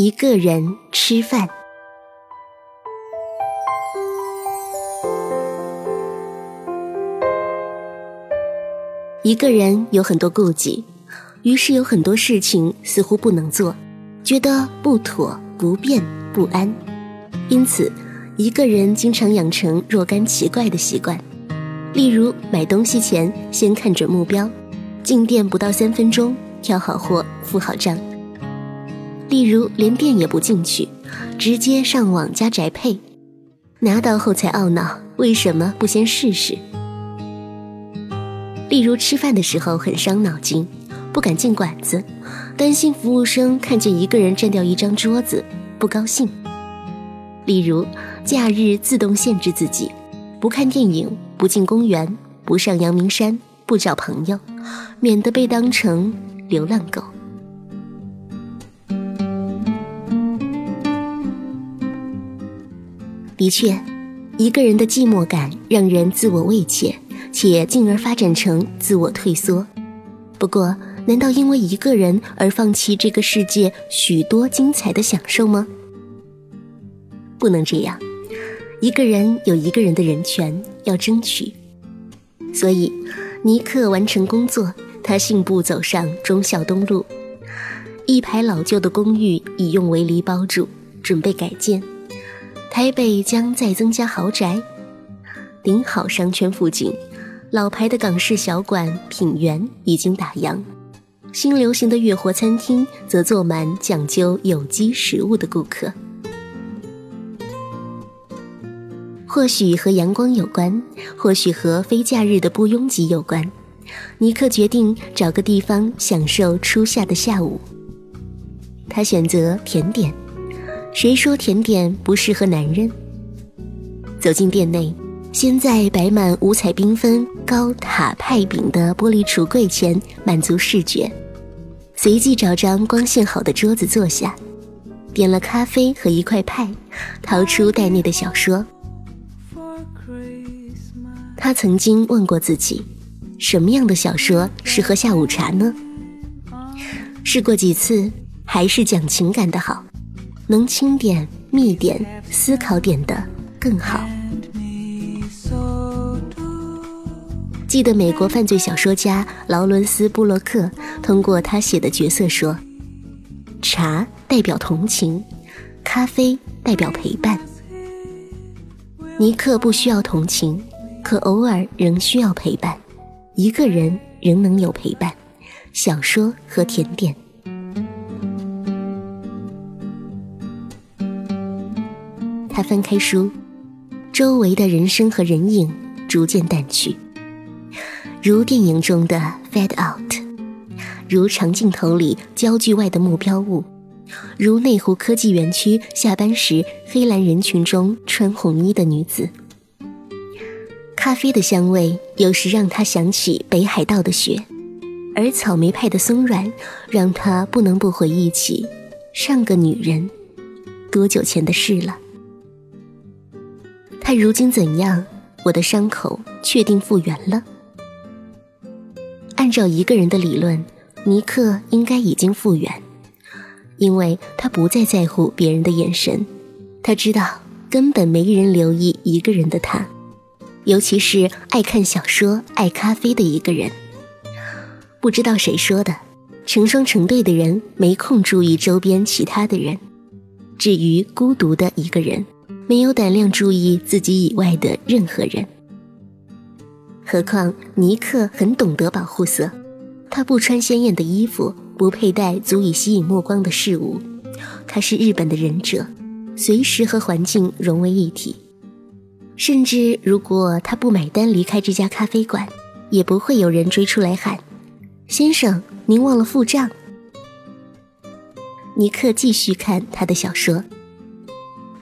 一个人吃饭。一个人有很多顾忌，于是有很多事情似乎不能做，觉得不妥、不便、不安。因此，一个人经常养成若干奇怪的习惯，例如买东西前先看准目标，进店不到三分钟，挑好货，付好账。例如，连店也不进去，直接上网加宅配，拿到后才懊恼为什么不先试试。例如，吃饭的时候很伤脑筋，不敢进馆子，担心服务生看见一个人占掉一张桌子，不高兴。例如，假日自动限制自己，不看电影，不进公园，不上阳明山，不找朋友，免得被当成流浪狗。的确，一个人的寂寞感让人自我慰藉，且进而发展成自我退缩。不过，难道因为一个人而放弃这个世界许多精彩的享受吗？不能这样。一个人有一个人的人权要争取。所以，尼克完成工作，他信步走上忠孝东路。一排老旧的公寓已用围篱包住，准备改建。台北将再增加豪宅，顶好商圈附近，老牌的港式小馆品源已经打烊，新流行的月活餐厅则坐满讲究有机食物的顾客。或许和阳光有关，或许和非假日的不拥挤有关。尼克决定找个地方享受初夏的下午。他选择甜点。谁说甜点不适合男人？走进店内，先在摆满五彩缤纷高塔派饼的玻璃橱柜前满足视觉，随即找张光线好的桌子坐下，点了咖啡和一块派，掏出袋内的小说。他曾经问过自己，什么样的小说适合下午茶呢？试过几次，还是讲情感的好。能轻点、密点、思考点的更好。记得美国犯罪小说家劳伦斯·布洛克通过他写的角色说：“茶代表同情，咖啡代表陪伴。”尼克不需要同情，可偶尔仍需要陪伴。一个人仍能有陪伴，小说和甜点。他翻开书，周围的人声和人影逐渐淡去，如电影中的 fade out，如长镜头里焦距外的目标物，如内湖科技园区下班时黑蓝人群中穿红衣的女子。咖啡的香味有时让他想起北海道的雪，而草莓派的松软让他不能不回忆起上个女人多久前的事了。他如今怎样？我的伤口确定复原了。按照一个人的理论，尼克应该已经复原，因为他不再在乎别人的眼神。他知道根本没人留意一个人的他，尤其是爱看小说、爱咖啡的一个人。不知道谁说的，成双成对的人没空注意周边其他的人。至于孤独的一个人。没有胆量注意自己以外的任何人。何况尼克很懂得保护色，他不穿鲜艳的衣服，不佩戴足以吸引目光的事物。他是日本的忍者，随时和环境融为一体。甚至如果他不买单离开这家咖啡馆，也不会有人追出来喊：“先生，您忘了付账。”尼克继续看他的小说。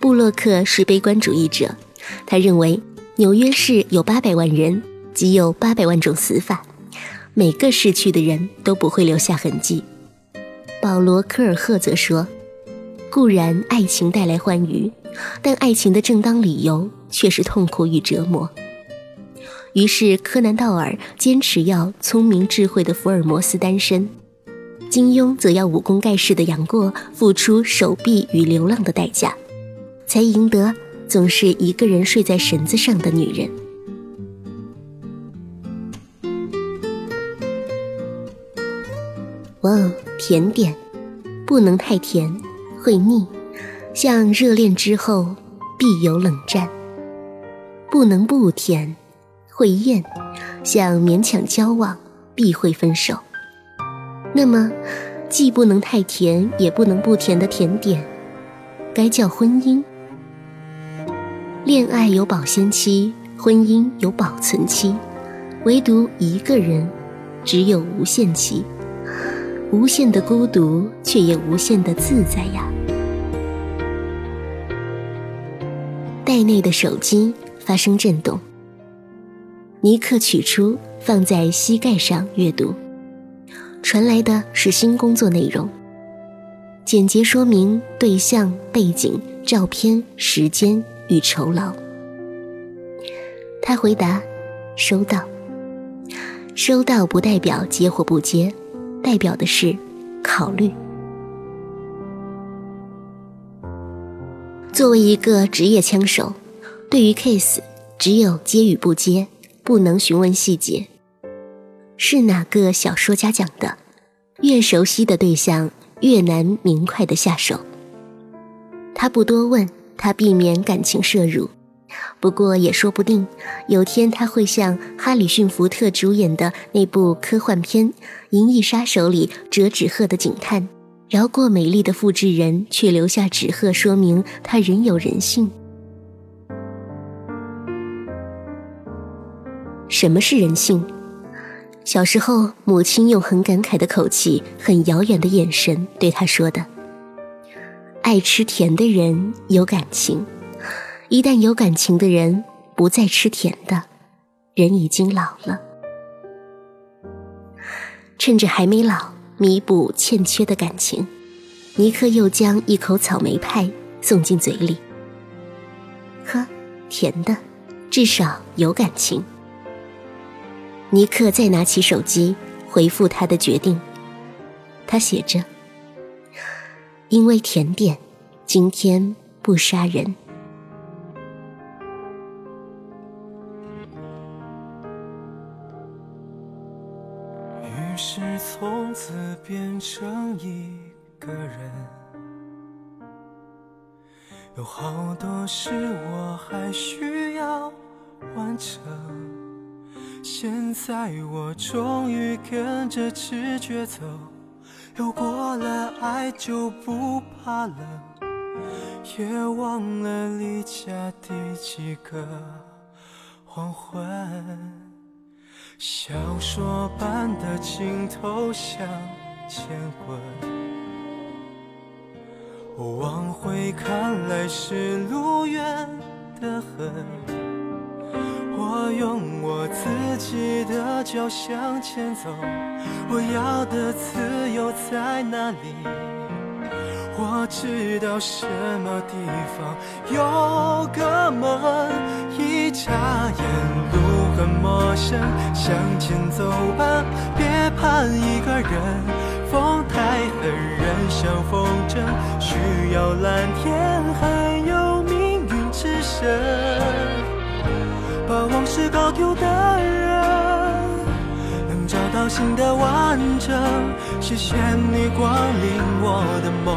布洛克是悲观主义者，他认为纽约市有八百万人，即有八百万种死法，每个逝去的人都不会留下痕迹。保罗·科尔赫则说：“固然爱情带来欢愉，但爱情的正当理由却是痛苦与折磨。”于是柯南·道尔坚持要聪明智慧的福尔摩斯单身，金庸则要武功盖世的杨过付出手臂与流浪的代价，才赢得总是一个人睡在绳子上的女人。哇哦，甜点不能太甜，会腻，像热恋之后必有冷战；不能不甜，会厌，像勉强交往必会分手。那么，既不能太甜，也不能不甜的甜点，该叫婚姻。恋爱有保鲜期，婚姻有保存期，唯独一个人，只有无限期。无限的孤独，却也无限的自在呀。袋内的手机发生震动，尼克取出，放在膝盖上阅读。传来的是新工作内容，简洁说明对象、背景、照片、时间与酬劳。他回答：“收到。”收到不代表接或不接，代表的是考虑。作为一个职业枪手，对于 case 只有接与不接，不能询问细节。是哪个小说家讲的？越熟悉的对象越难明快的下手。他不多问，他避免感情摄入。不过也说不定，有天他会像哈里逊·福特主演的那部科幻片《银翼杀手》里折纸鹤的警探，饶过美丽的复制人，却留下纸鹤，说明他仍有人性。什么是人性？小时候，母亲用很感慨的口气、很遥远的眼神对他说的：“爱吃甜的人有感情，一旦有感情的人不再吃甜的，人已经老了。趁着还没老，弥补欠缺的感情。”尼克又将一口草莓派送进嘴里，呵，甜的，至少有感情。尼克再拿起手机回复他的决定。他写着：“因为甜点，今天不杀人。”于是从此变成一个人，有好多事我还需要完成。现在我终于跟着直觉走，有过了爱就不怕冷，也忘了离家第几个黄昏。小说般的镜头向前滚，往回看来是路远得很。我用我自己的脚向前走，我要的自由在哪里？我知道什么地方有个门，一眨眼路很陌生，向前走吧，别怕一个人。风太狠，人像风筝，需要蓝天，还有命运之神。把往事搞丢的人，能找到新的完整。谢谢你光临我的梦，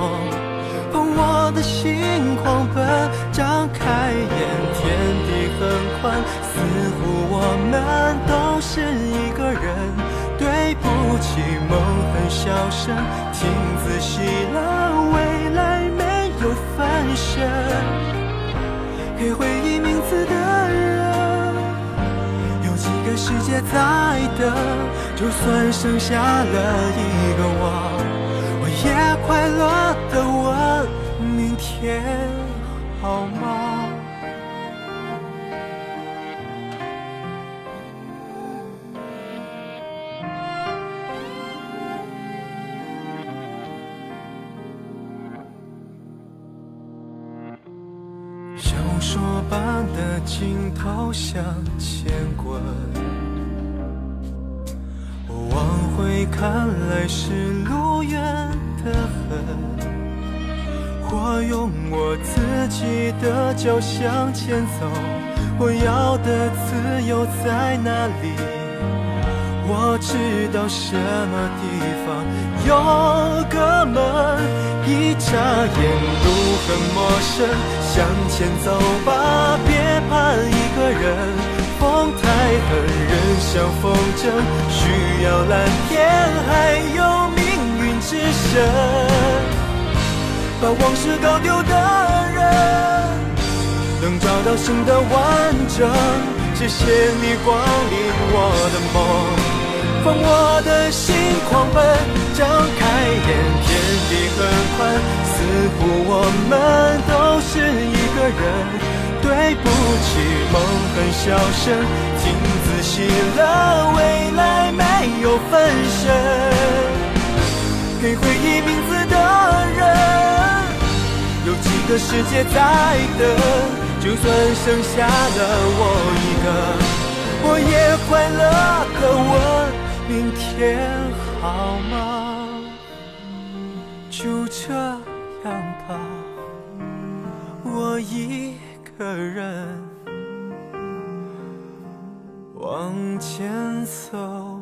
碰我的心狂奔，张开眼，天地很宽，似乎我们都是一个人。对不起，梦很小声，听仔细了，未来没有分身，给回忆名字的人。世界在等，就算剩下了一个我，我也快乐的问：明天好吗？小说般的镜头向前滚。你看来是路远的很。我用我自己的脚向前走，我要的自由在哪里？我知道什么地方有个门，一眨眼路很陌生，向前走吧，别怕一。像风筝，需要蓝天，还有命运之神。把往事搞丢的人，能找到新的完整。谢谢你光临我的梦，放我的心狂奔，张开对不起，梦很小声，听仔细了，未来没有分身。给回忆名字的人。有几个世界在等，就算剩下了我一个，我也快乐可问：明天好吗？就这样吧，我一个人往前走